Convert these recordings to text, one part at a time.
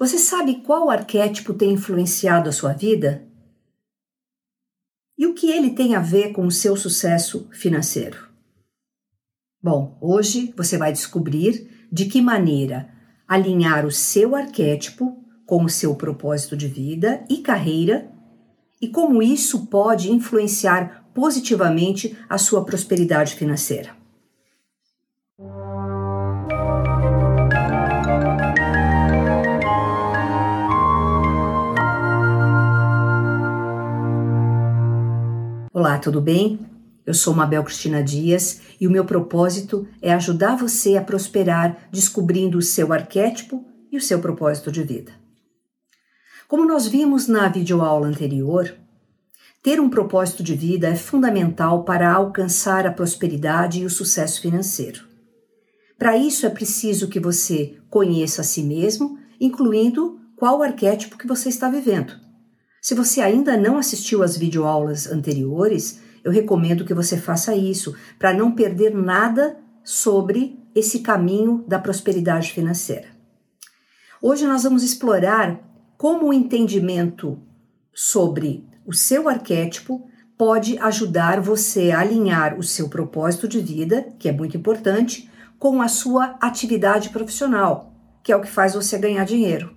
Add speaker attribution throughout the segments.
Speaker 1: Você sabe qual arquétipo tem influenciado a sua vida? E o que ele tem a ver com o seu sucesso financeiro? Bom, hoje você vai descobrir de que maneira alinhar o seu arquétipo com o seu propósito de vida e carreira e como isso pode influenciar positivamente a sua prosperidade financeira. Olá, tudo bem? Eu sou Mabel Cristina Dias e o meu propósito é ajudar você a prosperar descobrindo o seu arquétipo e o seu propósito de vida. Como nós vimos na videoaula anterior, ter um propósito de vida é fundamental para alcançar a prosperidade e o sucesso financeiro. Para isso é preciso que você conheça a si mesmo, incluindo qual arquétipo que você está vivendo. Se você ainda não assistiu às videoaulas anteriores, eu recomendo que você faça isso para não perder nada sobre esse caminho da prosperidade financeira. Hoje nós vamos explorar como o entendimento sobre o seu arquétipo pode ajudar você a alinhar o seu propósito de vida, que é muito importante, com a sua atividade profissional, que é o que faz você ganhar dinheiro.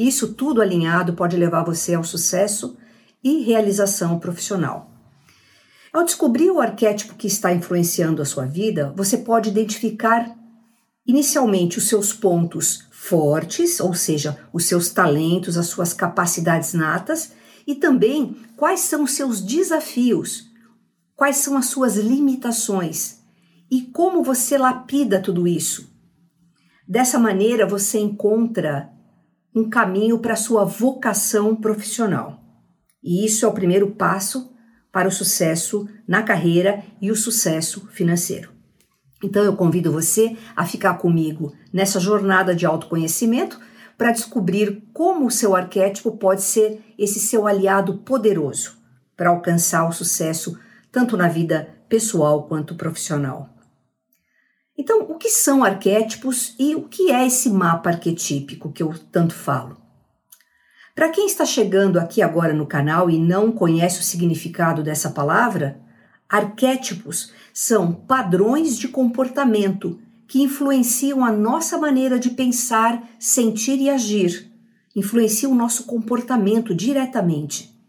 Speaker 1: Isso tudo alinhado pode levar você ao sucesso e realização profissional. Ao descobrir o arquétipo que está influenciando a sua vida, você pode identificar inicialmente os seus pontos fortes, ou seja, os seus talentos, as suas capacidades natas, e também quais são os seus desafios, quais são as suas limitações e como você lapida tudo isso. Dessa maneira, você encontra um caminho para sua vocação profissional. E isso é o primeiro passo para o sucesso na carreira e o sucesso financeiro. Então eu convido você a ficar comigo nessa jornada de autoconhecimento para descobrir como o seu arquétipo pode ser esse seu aliado poderoso para alcançar o sucesso tanto na vida pessoal quanto profissional. Então, o que são arquétipos e o que é esse mapa arquetípico que eu tanto falo? Para quem está chegando aqui agora no canal e não conhece o significado dessa palavra, arquétipos são padrões de comportamento que influenciam a nossa maneira de pensar, sentir e agir, influenciam o nosso comportamento diretamente.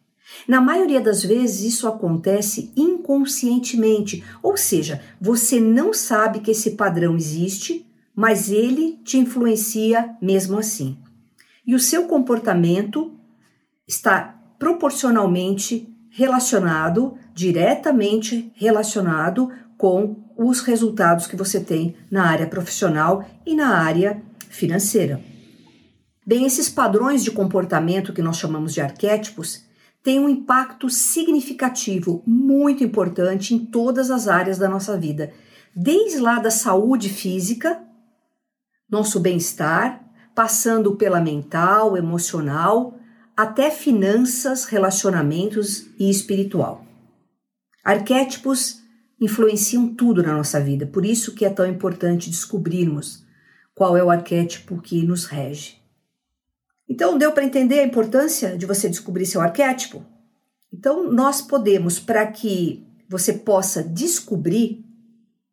Speaker 1: Na maioria das vezes, isso acontece inconscientemente, ou seja, você não sabe que esse padrão existe, mas ele te influencia mesmo assim. E o seu comportamento está proporcionalmente relacionado, diretamente relacionado com os resultados que você tem na área profissional e na área financeira. Bem, esses padrões de comportamento que nós chamamos de arquétipos tem um impacto significativo, muito importante em todas as áreas da nossa vida, desde lá da saúde física, nosso bem-estar, passando pela mental, emocional, até finanças, relacionamentos e espiritual. Arquétipos influenciam tudo na nossa vida, por isso que é tão importante descobrirmos qual é o arquétipo que nos rege. Então, deu para entender a importância de você descobrir seu arquétipo? Então, nós podemos, para que você possa descobrir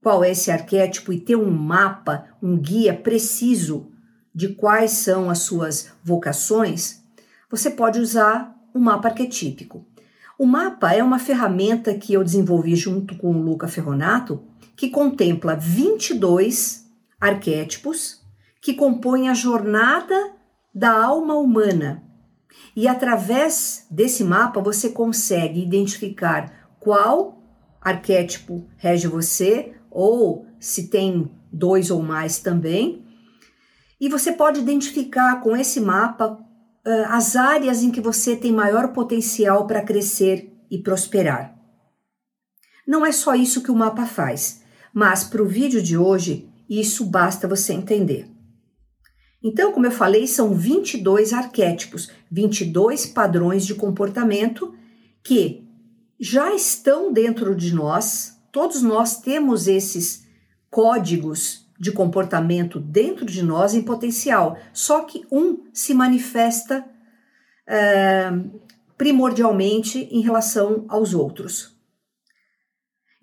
Speaker 1: qual é esse arquétipo e ter um mapa, um guia preciso de quais são as suas vocações, você pode usar o um mapa arquetípico. O mapa é uma ferramenta que eu desenvolvi junto com o Luca Ferronato, que contempla 22 arquétipos que compõem a jornada da alma humana. E através desse mapa você consegue identificar qual arquétipo rege você, ou se tem dois ou mais também. E você pode identificar com esse mapa uh, as áreas em que você tem maior potencial para crescer e prosperar. Não é só isso que o mapa faz, mas para o vídeo de hoje, isso basta você entender. Então, como eu falei, são 22 arquétipos, 22 padrões de comportamento que já estão dentro de nós, todos nós temos esses códigos de comportamento dentro de nós em potencial, só que um se manifesta é, primordialmente em relação aos outros.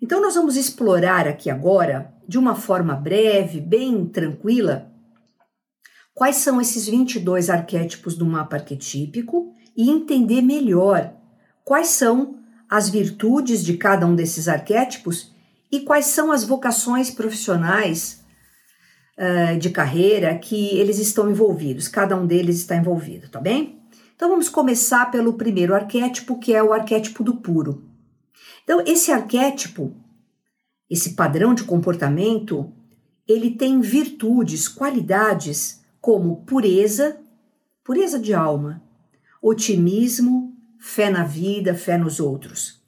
Speaker 1: Então, nós vamos explorar aqui agora, de uma forma breve, bem tranquila, quais são esses 22 arquétipos do mapa arquetípico e entender melhor quais são as virtudes de cada um desses arquétipos e quais são as vocações profissionais uh, de carreira que eles estão envolvidos, cada um deles está envolvido, tá bem? Então vamos começar pelo primeiro arquétipo, que é o arquétipo do puro. Então, esse arquétipo, esse padrão de comportamento, ele tem virtudes, qualidades como pureza, pureza de alma, otimismo, fé na vida, fé nos outros.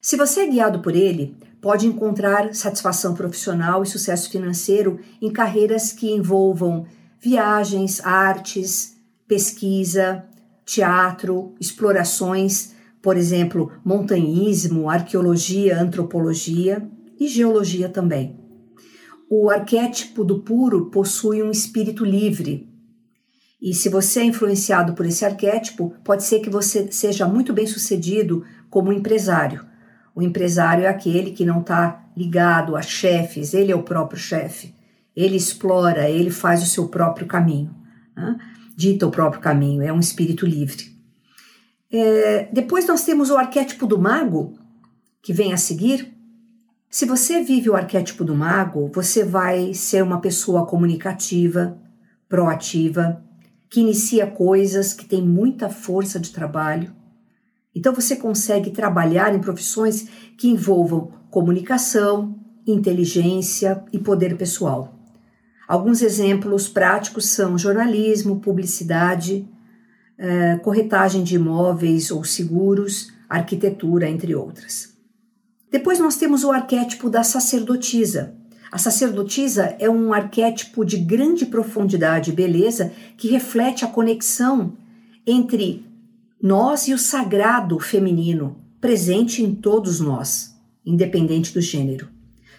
Speaker 1: Se você é guiado por ele, pode encontrar satisfação profissional e sucesso financeiro em carreiras que envolvam viagens, artes, pesquisa, teatro, explorações, por exemplo, montanhismo, arqueologia, antropologia e geologia também. O arquétipo do puro possui um espírito livre. E se você é influenciado por esse arquétipo, pode ser que você seja muito bem sucedido como empresário. O empresário é aquele que não está ligado a chefes, ele é o próprio chefe. Ele explora, ele faz o seu próprio caminho, né? dita o próprio caminho, é um espírito livre. É, depois nós temos o arquétipo do mago, que vem a seguir, se você vive o arquétipo do mago, você vai ser uma pessoa comunicativa, proativa, que inicia coisas, que tem muita força de trabalho. Então você consegue trabalhar em profissões que envolvam comunicação, inteligência e poder pessoal. Alguns exemplos práticos são jornalismo, publicidade, eh, corretagem de imóveis ou seguros, arquitetura, entre outras. Depois nós temos o arquétipo da sacerdotisa. A sacerdotisa é um arquétipo de grande profundidade e beleza que reflete a conexão entre nós e o sagrado feminino, presente em todos nós, independente do gênero.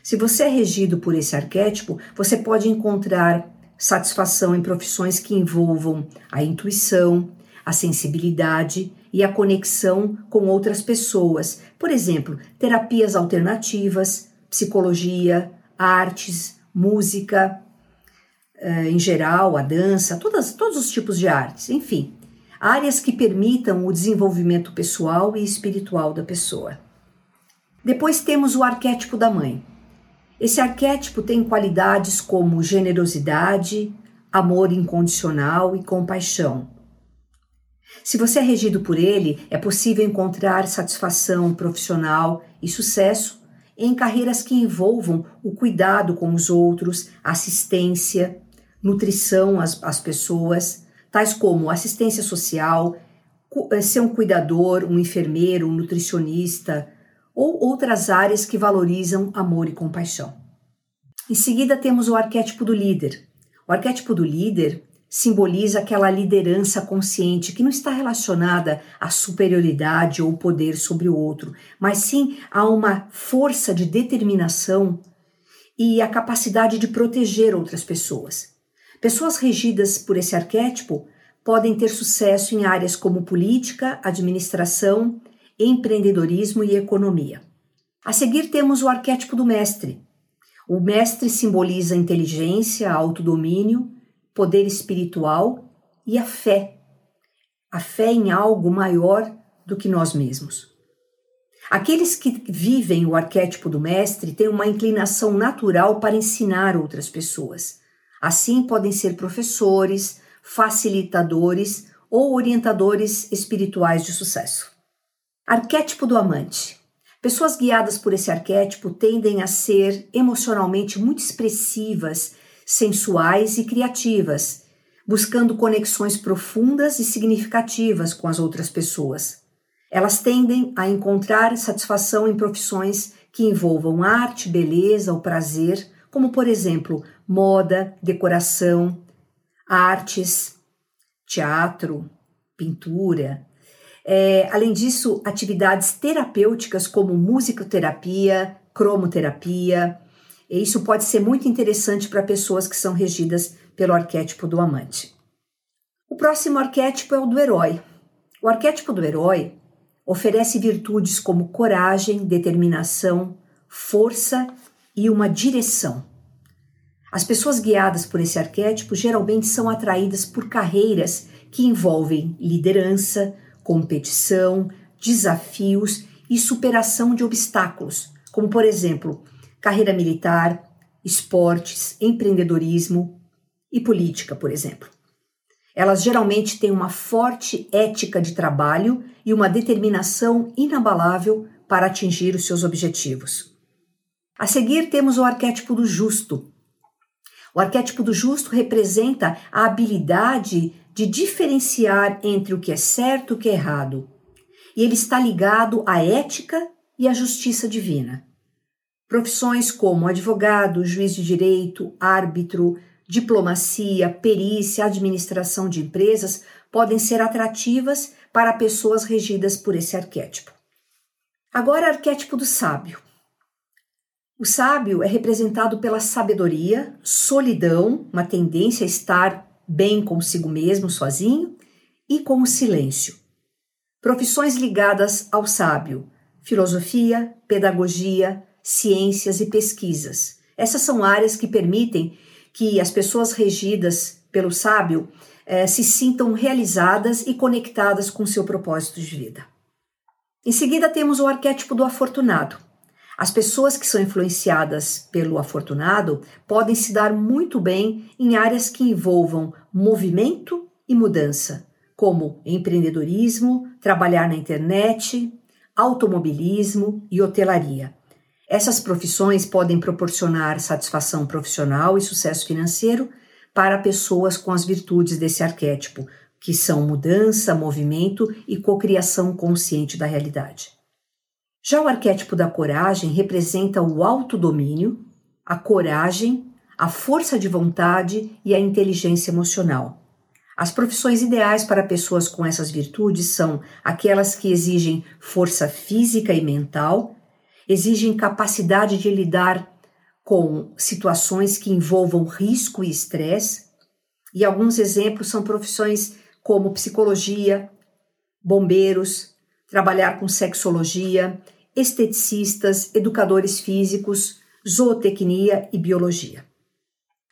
Speaker 1: Se você é regido por esse arquétipo, você pode encontrar satisfação em profissões que envolvam a intuição, a sensibilidade e a conexão com outras pessoas. Por exemplo, terapias alternativas, psicologia, artes, música, eh, em geral, a dança, todas, todos os tipos de artes, enfim, áreas que permitam o desenvolvimento pessoal e espiritual da pessoa. Depois temos o arquétipo da mãe. Esse arquétipo tem qualidades como generosidade, amor incondicional e compaixão. Se você é regido por ele, é possível encontrar satisfação profissional e sucesso em carreiras que envolvam o cuidado com os outros, assistência, nutrição às, às pessoas, tais como assistência social, eh, ser um cuidador, um enfermeiro, um nutricionista ou outras áreas que valorizam amor e compaixão. Em seguida, temos o arquétipo do líder. O arquétipo do líder simboliza aquela liderança consciente que não está relacionada à superioridade ou poder sobre o outro, mas sim a uma força de determinação e a capacidade de proteger outras pessoas. Pessoas regidas por esse arquétipo podem ter sucesso em áreas como política, administração, empreendedorismo e economia. A seguir temos o arquétipo do mestre. O mestre simboliza inteligência, autodomínio, poder espiritual e a fé. A fé em algo maior do que nós mesmos. Aqueles que vivem o arquétipo do mestre têm uma inclinação natural para ensinar outras pessoas. Assim, podem ser professores, facilitadores ou orientadores espirituais de sucesso. Arquétipo do amante. Pessoas guiadas por esse arquétipo tendem a ser emocionalmente muito expressivas sensuais e criativas, buscando conexões profundas e significativas com as outras pessoas. Elas tendem a encontrar satisfação em profissões que envolvam arte, beleza ou prazer, como por exemplo, moda, decoração, artes, teatro, pintura. É, além disso, atividades terapêuticas como musicoterapia, cromoterapia, isso pode ser muito interessante para pessoas que são regidas pelo arquétipo do amante. O próximo arquétipo é o do herói. O arquétipo do herói oferece virtudes como coragem, determinação, força e uma direção. As pessoas guiadas por esse arquétipo geralmente são atraídas por carreiras que envolvem liderança, competição, desafios e superação de obstáculos, como, por exemplo, carreira militar, esportes, empreendedorismo e política, por exemplo. Elas geralmente têm uma forte ética de trabalho e uma determinação inabalável para atingir os seus objetivos. A seguir, temos o arquétipo do justo, o arquétipo do justo representa a habilidade de diferenciar entre o que é certo e o que é errado. E ele está ligado à ética e à justiça divina. Profissões como advogado, juiz de direito, árbitro, diplomacia, perícia, administração de empresas podem ser atrativas para pessoas regidas por esse arquétipo. Agora, arquétipo do sábio. O sábio é representado pela sabedoria, solidão, uma tendência a estar bem consigo mesmo, sozinho, e com o silêncio. Profissões ligadas ao sábio: filosofia, pedagogia, ciências e pesquisas. Essas são áreas que permitem que as pessoas regidas pelo sábio eh, se sintam realizadas e conectadas com seu propósito de vida. Em seguida, temos o arquétipo do afortunado. As pessoas que são influenciadas pelo afortunado podem se dar muito bem em áreas que envolvam movimento e mudança, como empreendedorismo, trabalhar na internet, automobilismo e hotelaria. Essas profissões podem proporcionar satisfação profissional e sucesso financeiro para pessoas com as virtudes desse arquétipo, que são mudança, movimento e cocriação consciente da realidade. Já o arquétipo da coragem representa o autodomínio, a coragem, a força de vontade e a inteligência emocional. As profissões ideais para pessoas com essas virtudes são aquelas que exigem força física e mental, exigem capacidade de lidar com situações que envolvam risco e estresse, e alguns exemplos são profissões como psicologia, bombeiros, trabalhar com sexologia, esteticistas, educadores físicos, zootecnia e biologia.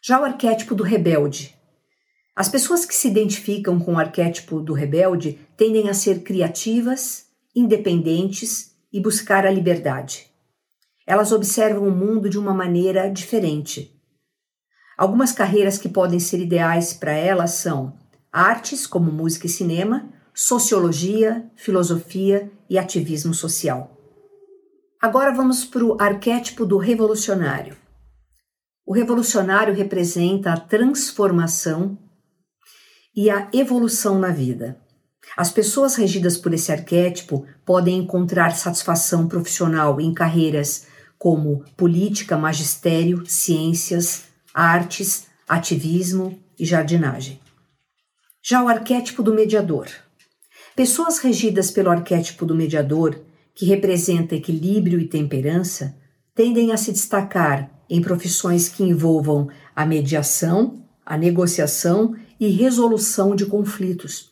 Speaker 1: Já o arquétipo do rebelde. As pessoas que se identificam com o arquétipo do rebelde tendem a ser criativas, independentes e buscar a liberdade. Elas observam o mundo de uma maneira diferente. Algumas carreiras que podem ser ideais para elas são artes, como música e cinema, sociologia, filosofia e ativismo social. Agora vamos para o arquétipo do revolucionário. O revolucionário representa a transformação e a evolução na vida. As pessoas regidas por esse arquétipo podem encontrar satisfação profissional em carreiras como política, magistério, ciências, artes, ativismo e jardinagem. Já o arquétipo do mediador. Pessoas regidas pelo arquétipo do mediador que representa equilíbrio e temperança, tendem a se destacar em profissões que envolvam a mediação, a negociação e resolução de conflitos,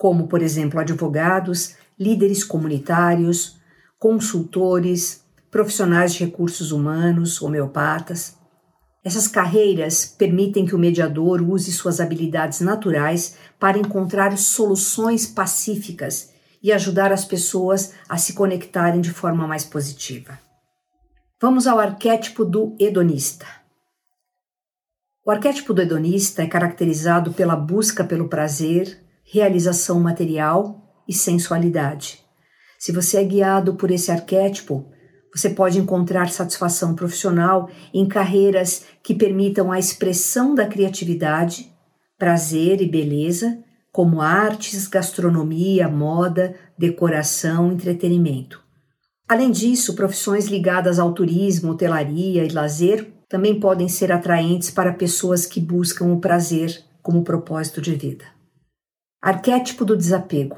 Speaker 1: como, por exemplo, advogados, líderes comunitários, consultores, profissionais de recursos humanos, homeopatas. Essas carreiras permitem que o mediador use suas habilidades naturais para encontrar soluções pacíficas e ajudar as pessoas a se conectarem de forma mais positiva. Vamos ao arquétipo do hedonista. O arquétipo do hedonista é caracterizado pela busca pelo prazer, realização material e sensualidade. Se você é guiado por esse arquétipo, você pode encontrar satisfação profissional em carreiras que permitam a expressão da criatividade, prazer e beleza como artes, gastronomia, moda, decoração, entretenimento. Além disso, profissões ligadas ao turismo, hotelaria e lazer também podem ser atraentes para pessoas que buscam o prazer como propósito de vida. Arquétipo do desapego.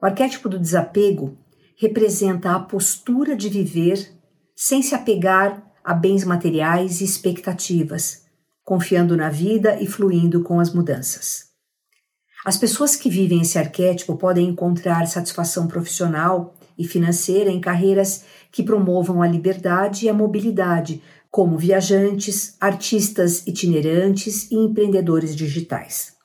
Speaker 1: O arquétipo do desapego representa a postura de viver sem se apegar a bens materiais e expectativas, confiando na vida e fluindo com as mudanças. As pessoas que vivem esse arquétipo podem encontrar satisfação profissional e financeira em carreiras que promovam a liberdade e a mobilidade, como viajantes, artistas itinerantes e empreendedores digitais.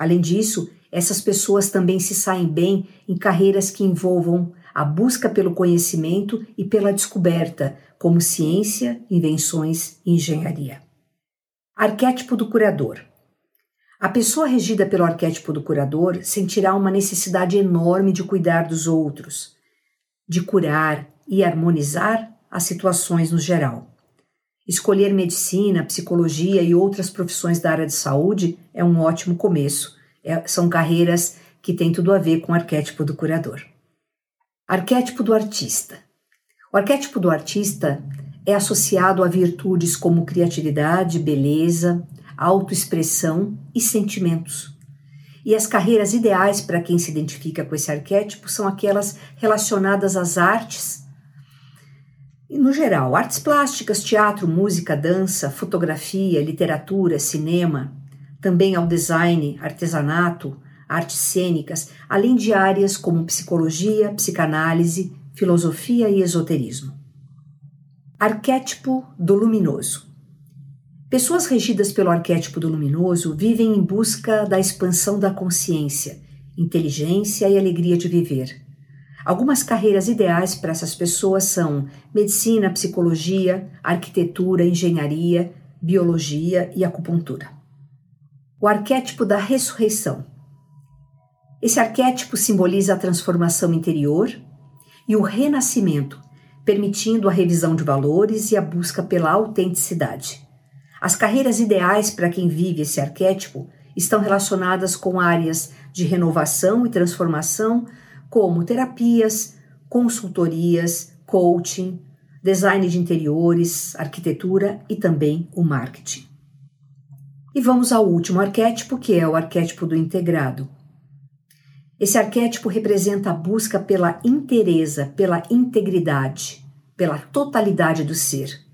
Speaker 1: Além disso, essas pessoas também se saem bem em carreiras que envolvam a busca pelo conhecimento e pela descoberta, como ciência, invenções e engenharia. Arquétipo do curador. A pessoa regida pelo arquétipo do curador sentirá uma necessidade enorme de cuidar dos outros, de curar e harmonizar as situações no geral. Escolher medicina, psicologia e outras profissões da área de saúde é um ótimo começo. É, são carreiras que têm tudo a ver com o arquétipo do curador. Arquétipo do artista. O arquétipo do artista é associado a virtudes como criatividade, beleza, autoexpressão e sentimentos. E as carreiras ideais para quem se identifica com esse arquétipo são aquelas relacionadas às artes, no geral, artes plásticas, teatro, música, dança, fotografia, literatura, cinema, também ao design, artesanato, artes cênicas, além de áreas como psicologia, psicanálise, filosofia e esoterismo. Arquétipo do luminoso. Pessoas regidas pelo arquétipo do luminoso vivem em busca da expansão da consciência, inteligência e alegria de viver. Algumas carreiras ideais para essas pessoas são medicina, psicologia, arquitetura, engenharia, biologia e acupuntura. O arquétipo da ressurreição. Esse arquétipo simboliza a transformação interior e o renascimento, permitindo a revisão de valores e a busca pela autenticidade. As carreiras ideais para quem vive esse arquétipo estão relacionadas com áreas de renovação e transformação, como terapias, consultorias, coaching, design de interiores, arquitetura e também o marketing. E vamos ao último arquétipo, que é o arquétipo do integrado. Esse arquétipo representa a busca pela inteireza, pela integridade, pela totalidade do ser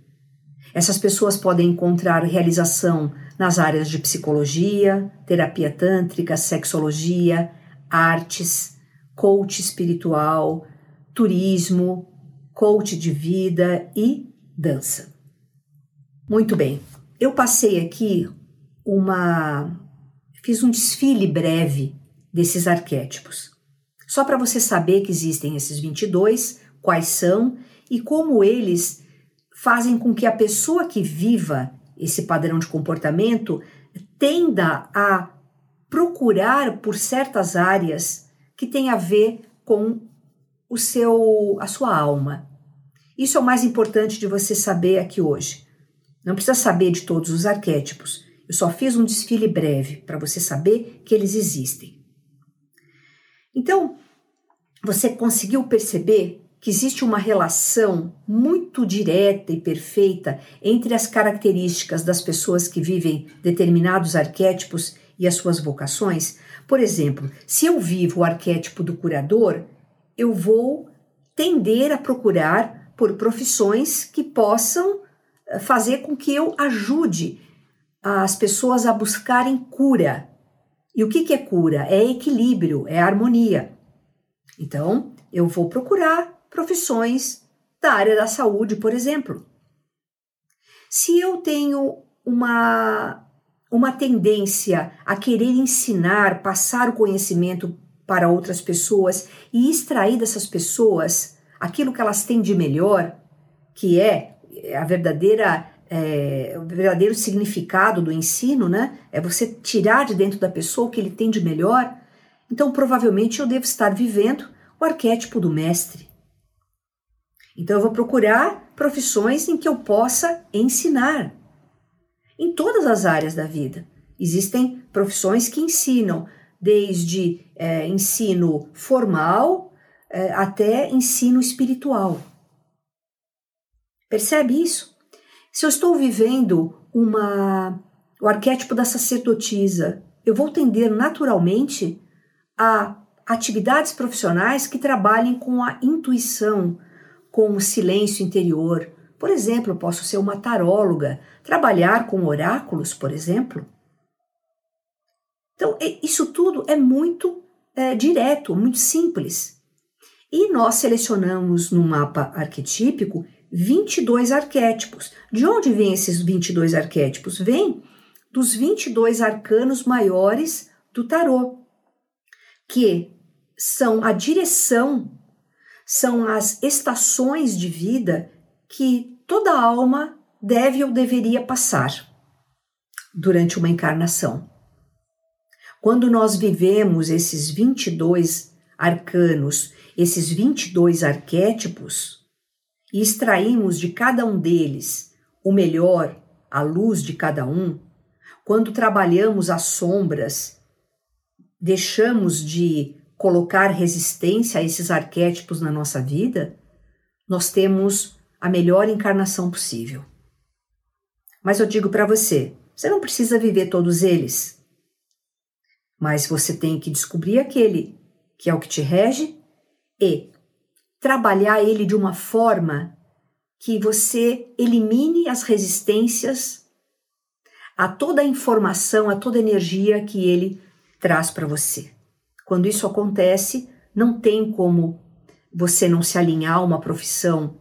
Speaker 1: essas pessoas podem encontrar realização nas áreas de psicologia, terapia tântrica, sexologia, artes, coach espiritual, turismo, coach de vida e dança. Muito bem, eu passei aqui uma. fiz um desfile breve desses arquétipos, só para você saber que existem esses 22, quais são e como eles fazem com que a pessoa que viva esse padrão de comportamento tenda a procurar por certas áreas que têm a ver com o seu a sua alma. Isso é o mais importante de você saber aqui hoje. Não precisa saber de todos os arquétipos. Eu só fiz um desfile breve para você saber que eles existem. Então, você conseguiu perceber que existe uma relação muito direta e perfeita entre as características das pessoas que vivem determinados arquétipos e as suas vocações. Por exemplo, se eu vivo o arquétipo do curador, eu vou tender a procurar por profissões que possam eh, fazer com que eu ajude as pessoas a buscarem cura. E o que é cura? É equilíbrio, é harmonia. Então, eu vou procurar profissões da área da saúde, por exemplo. Se eu tenho uma, uma tendência a querer ensinar, passar o conhecimento para outras pessoas e extrair dessas pessoas aquilo que elas têm de melhor, que é a verdadeira é, o verdadeiro significado do ensino, né? É você tirar de dentro da pessoa o que ele tem de melhor. Então, provavelmente eu devo estar vivendo o arquétipo do mestre. Então eu vou procurar profissões em que eu possa ensinar. Em todas as áreas da vida. Existem profissões que ensinam, desde é, ensino formal é, até ensino espiritual. Percebe isso? Se eu estou vivendo uma, o arquétipo da sacerdotisa, eu vou tender naturalmente a atividades profissionais que trabalhem com a intuição, com o silêncio interior, Por exemplo, posso ser uma taróloga, trabalhar com oráculos, por exemplo. Então, isso tudo é muito é, direto, muito simples. E nós selecionamos no mapa arquetípico 22 arquétipos. De onde vêm esses 22 arquétipos? Vêm dos 22 arcanos maiores do tarô, que são a direção, são as estações de vida que toda alma deve ou deveria passar durante uma encarnação. Quando nós vivemos esses 22 arcanos, esses 22 arquétipos, e extraímos de cada um deles o melhor, a luz de cada um, quando trabalhamos as sombras, deixamos de colocar resistência a esses arquétipos na nossa vida, nós temos a melhor encarnação possível. Mas eu digo para você, você não precisa viver todos eles. Mas você tem que descobrir aquele que é o que te rege e trabalhar ele de uma forma que você elimine as resistências a toda a informação, a toda a energia que ele traz para você. Quando isso acontece, não tem como você não se alinhar a uma profissão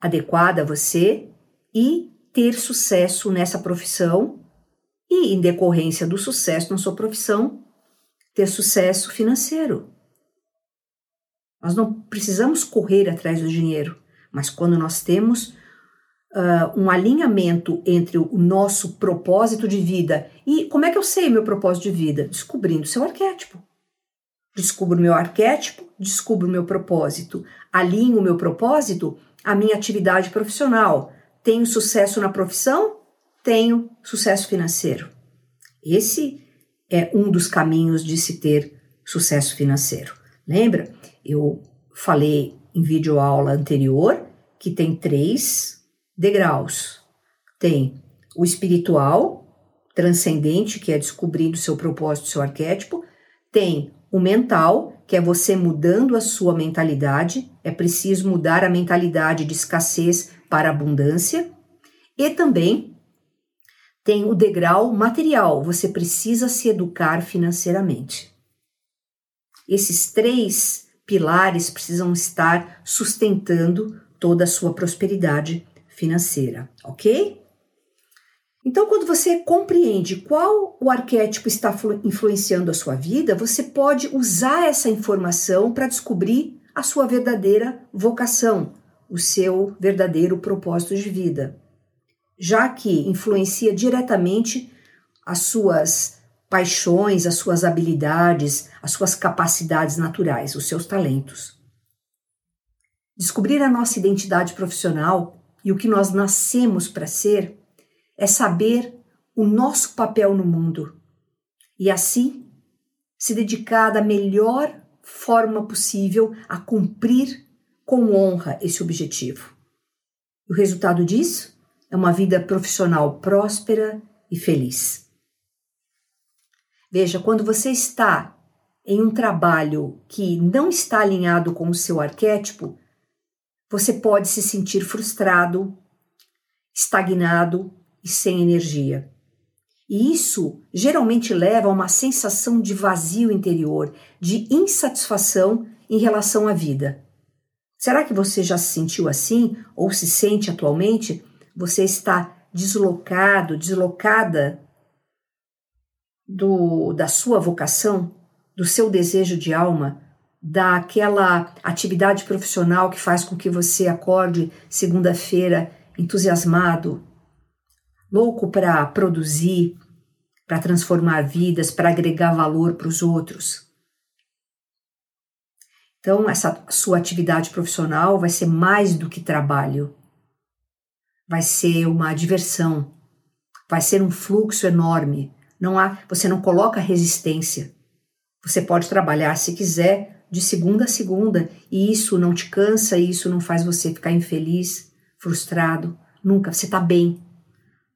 Speaker 1: adequada a você e ter sucesso nessa profissão e, em decorrência do sucesso na sua profissão, ter sucesso financeiro. Nós não precisamos correr atrás do dinheiro, mas quando nós temos uh, um alinhamento entre o nosso propósito de vida e como é que eu sei meu propósito de vida? Descobrindo seu arquétipo. Descubro meu arquétipo, descubro meu propósito, alinho o meu propósito à minha atividade profissional. Tenho sucesso na profissão? Tenho sucesso financeiro. Esse é um dos caminhos de se ter sucesso financeiro. Lembra? Eu falei em vídeo aula anterior que tem três degraus. Tem o espiritual, transcendente, que é descobrindo seu propósito, seu arquétipo. Tem o mental, que é você mudando a sua mentalidade. É preciso mudar a mentalidade de escassez para abundância. E também tem o degrau material, você precisa se educar financeiramente. Esses três pilares precisam estar sustentando toda a sua prosperidade financeira, ok? Então, quando você compreende qual o arquétipo está influenciando a sua vida, você pode usar essa informação para descobrir a sua verdadeira vocação, o seu verdadeiro propósito de vida, já que influencia diretamente as suas paixões, as suas habilidades, as suas capacidades naturais, os seus talentos. Descobrir a nossa identidade profissional e o que nós nascemos para ser é saber o nosso papel no mundo e assim se dedicar da melhor forma possível a cumprir com honra esse objetivo. O resultado disso é uma vida profissional próspera e feliz. Veja, quando você está em um trabalho que não está alinhado com o seu arquétipo, você pode se sentir frustrado, estagnado e sem energia. E isso geralmente leva a uma sensação de vazio interior, de insatisfação em relação à vida. Será que você já se sentiu assim ou se sente atualmente? Você está deslocado, deslocada do, da sua vocação, do seu desejo de alma, daquela atividade profissional que faz com que você acorde segunda-feira entusiasmado, louco para produzir, para transformar vidas, para agregar valor para os outros. Então, essa sua atividade profissional vai ser mais do que trabalho. Vai ser uma diversão, vai ser um fluxo enorme não há, você não coloca resistência. Você pode trabalhar se quiser de segunda a segunda e isso não te cansa, isso não faz você ficar infeliz, frustrado, nunca, você está bem.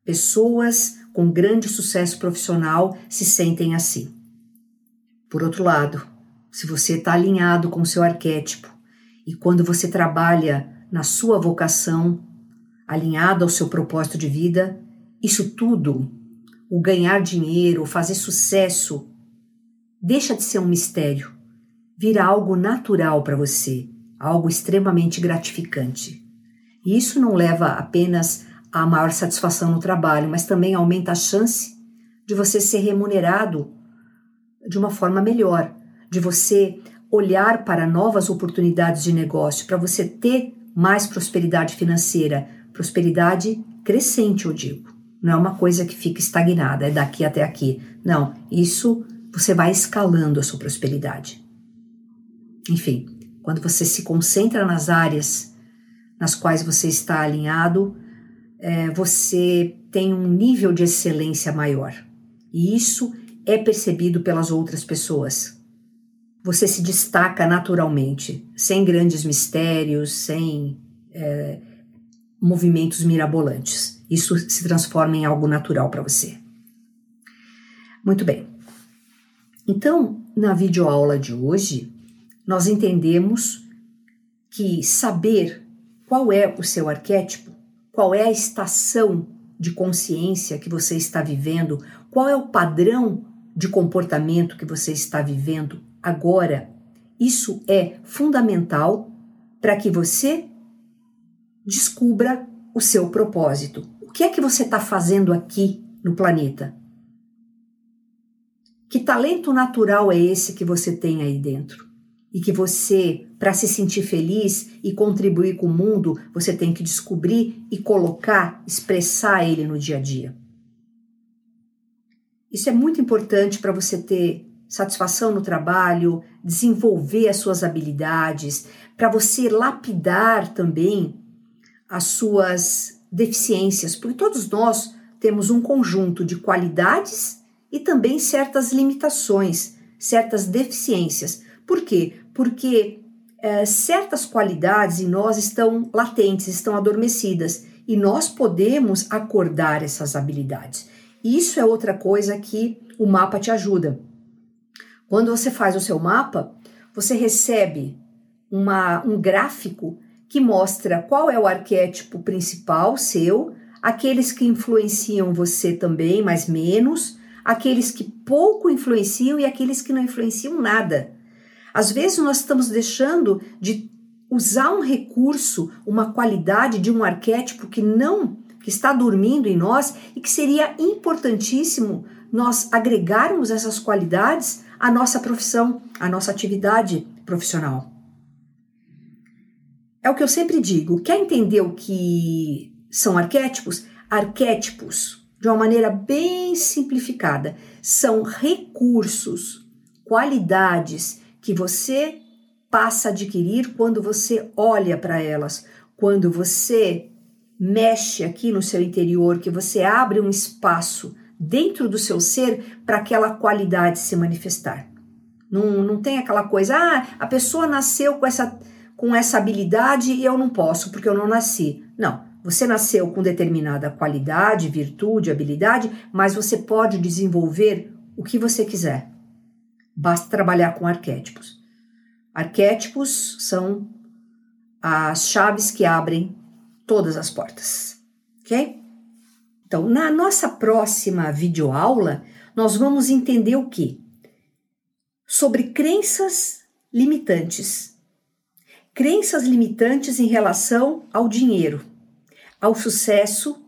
Speaker 1: Pessoas com grande sucesso profissional se sentem assim. Por outro lado, se você está alinhado com o seu arquétipo e quando você trabalha na sua vocação, alinhado ao seu propósito de vida, isso tudo, o ganhar dinheiro, o fazer sucesso, deixa de ser um mistério, vira algo natural para você, algo extremamente gratificante. E isso não leva apenas a maior satisfação no trabalho, mas também aumenta a chance de você ser remunerado de uma forma melhor, de você olhar para novas oportunidades de negócio, para você ter mais prosperidade financeira, prosperidade crescente, eu digo. Não é uma coisa que fica estagnada, é daqui até aqui. Não, isso você vai escalando a sua prosperidade. Enfim, quando você se concentra nas áreas nas quais você está alinhado, é, você tem um nível de excelência maior. E isso é percebido pelas outras pessoas. Você se destaca naturalmente, sem grandes mistérios, sem é, movimentos mirabolantes. Isso se transforma em algo natural para você. Muito bem. Então, na videoaula de hoje, nós entendemos que saber qual é o seu arquétipo, qual é a estação de consciência que você está vivendo, qual é o padrão de comportamento que você está vivendo agora, isso é fundamental para que você descubra o seu propósito. O que é que você está fazendo aqui no planeta? Que talento natural é esse que você tem aí dentro? E que você, para se sentir feliz e contribuir com o mundo, você tem que descobrir e colocar, expressar ele no dia a dia. Isso é muito importante para você ter satisfação no trabalho, desenvolver as suas habilidades, para você lapidar também as suas deficiências, porque todos nós temos um conjunto de qualidades e também certas limitações, certas deficiências. Por quê? Porque é, certas qualidades em nós estão latentes, estão adormecidas e nós podemos acordar essas habilidades. Isso é outra coisa que o mapa te ajuda. Quando você faz o seu mapa, você recebe uma, um gráfico que mostra qual é o arquétipo principal seu, aqueles que influenciam você também, mas menos, aqueles que pouco influenciam e aqueles que não influenciam nada. Às vezes nós estamos deixando de usar um recurso, uma qualidade de um arquétipo que não que está dormindo em nós e que seria importantíssimo nós agregarmos essas qualidades à nossa profissão, à nossa atividade profissional. É o que eu sempre digo. Quer entender o que são arquétipos? Arquétipos, de uma maneira bem simplificada, são recursos, qualidades que você passa a adquirir quando você olha para elas, quando você mexe aqui no seu interior, que você abre um espaço dentro do seu ser para aquela qualidade se manifestar. Não, não tem aquela coisa, ah, a pessoa nasceu com essa, com essa habilidade e eu não posso porque eu não nasci. Não, você nasceu com determinada qualidade, virtude, habilidade, mas você pode desenvolver o que você quiser. Basta trabalhar com arquétipos. Arquétipos são as chaves que abrem todas as portas, ok? Então, na nossa próxima videoaula, nós vamos entender o que? Sobre crenças limitantes. Crenças limitantes em relação ao dinheiro, ao sucesso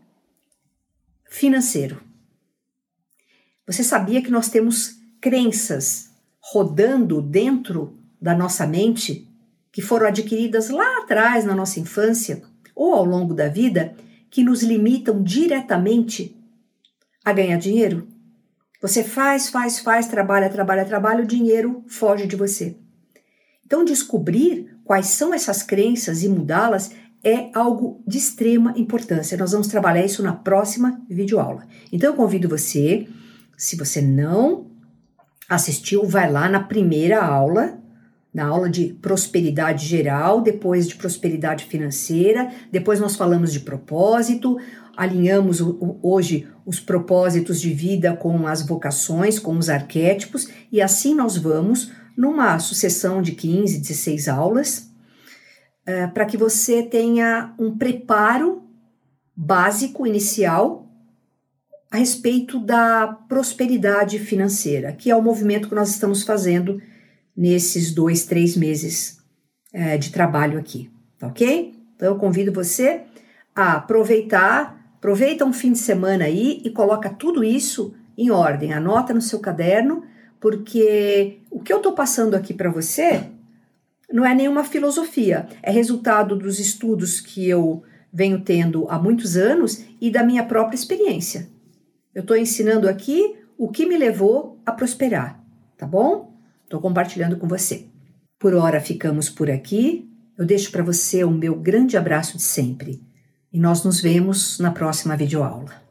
Speaker 1: financeiro. Você sabia que nós temos crenças rodando dentro da nossa mente que foram adquiridas lá atrás na nossa infância ou ao longo da vida que nos limitam diretamente a ganhar dinheiro? Você faz, faz, faz, trabalha, trabalha, trabalha, o dinheiro foge de você. Então, descobrir quais são essas crenças e mudá-las é algo de extrema importância. Nós vamos trabalhar isso na próxima videoaula. Então, eu convido você, se você não assistiu, vai lá na primeira aula na aula de prosperidade geral, depois de prosperidade financeira, depois nós falamos de propósito, alinhamos hoje os propósitos de vida com as vocações, com os arquétipos, e assim nós vamos numa sucessão de 15, 16 aulas, uh, para que você tenha um preparo básico inicial a respeito da prosperidade financeira, que é o movimento que nós estamos fazendo nesses dois, três meses uh, de trabalho aqui, tá ok? Então eu convido você a aproveitar, aproveita um fim de semana aí e coloca tudo isso em ordem, anota no seu caderno, porque o que eu estou passando aqui para você não é nenhuma filosofia, é resultado dos estudos que eu venho tendo há muitos anos e da minha própria experiência. Eu estou ensinando aqui o que me levou a prosperar, tá bom? Estou compartilhando com você. Por hora ficamos por aqui. Eu deixo para você o meu grande abraço de sempre e nós nos vemos na próxima videoaula.